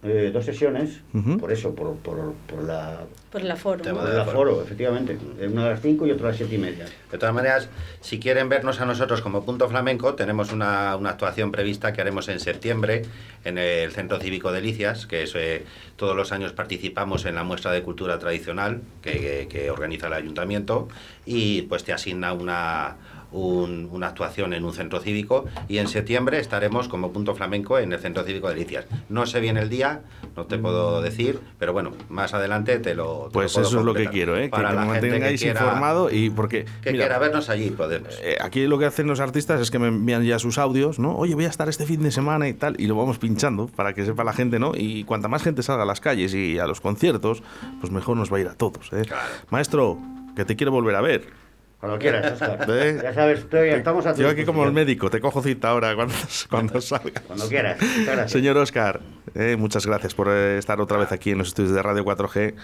eh, dos sesiones, por eso, por, por, por, la... Por el aforo. Por el aforo, efectivamente. Una a las 5 y otra a las 7 y media. De todas maneras, si quieren vernos a nosotros como Punto Flamenco, tenemos una, una actuación prevista que haremos en septiembre en el Centro Cívico Delicias, que es, eh, todos los años participamos en la muestra de cultura tradicional que, que organiza el ayuntamiento y pues te asigna una una actuación en un centro cívico y en septiembre estaremos como punto flamenco en el centro cívico de Delicias. No sé bien el día, no te puedo decir, pero bueno, más adelante te lo... pues eso es lo que quiero, ¿eh? Para que, me mantengáis informado y porque... Que quiera vernos allí, podemos. Eh, aquí lo que hacen los artistas es que me envían ya sus audios, ¿no? Oye, voy a estar este fin de semana y tal, y lo vamos pinchando para que sepa la gente, ¿no? Y cuanta más gente salga a las calles y a los conciertos, pues mejor nos va a ir a todos, ¿eh? Maestro, que te quiero volver a ver. Cuando quieras, Oscar. ¿Eh? Ya sabes, estoy, estamos a Yo aquí como el médico, te cojo cita ahora cuando, cuando salga. Cuando quieras. Señor Oscar, eh, muchas gracias por eh, estar otra vez aquí en los estudios de Radio 4G.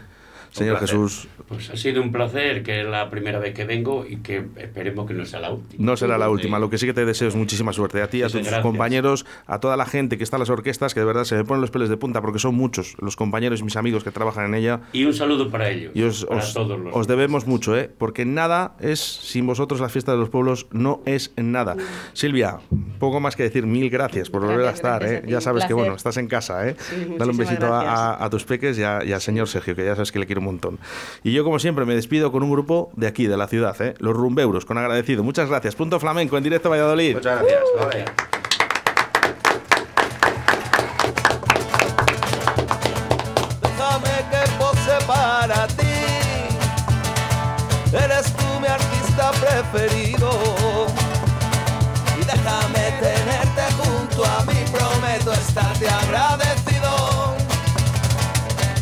Señor Jesús. Pues ha sido un placer, que es la primera vez que vengo y que esperemos que no sea la última. No será la última. Lo que sí que te deseo es muchísima suerte a ti, a tus compañeros, a toda la gente que está en las orquestas, que de verdad se me ponen los pelos de punta porque son muchos los compañeros y mis amigos que trabajan en ella. Y un saludo para ellos. Y os, todos los os debemos mucho, ¿eh? porque nada es, sin vosotros, la fiesta de los pueblos no es nada. Silvia, poco más que decir, mil gracias por volver a estar. ¿eh? Ya sabes que bueno, estás en casa. ¿eh? Dale un besito a, tus peques y, y al señor Sergio, que ya sabes que le quiero montón. Y yo, como siempre, me despido con un grupo de aquí, de la ciudad, ¿eh? los Rumbeuros, con agradecido. Muchas gracias. Punto Flamenco en directo a Valladolid. Muchas gracias. Vale.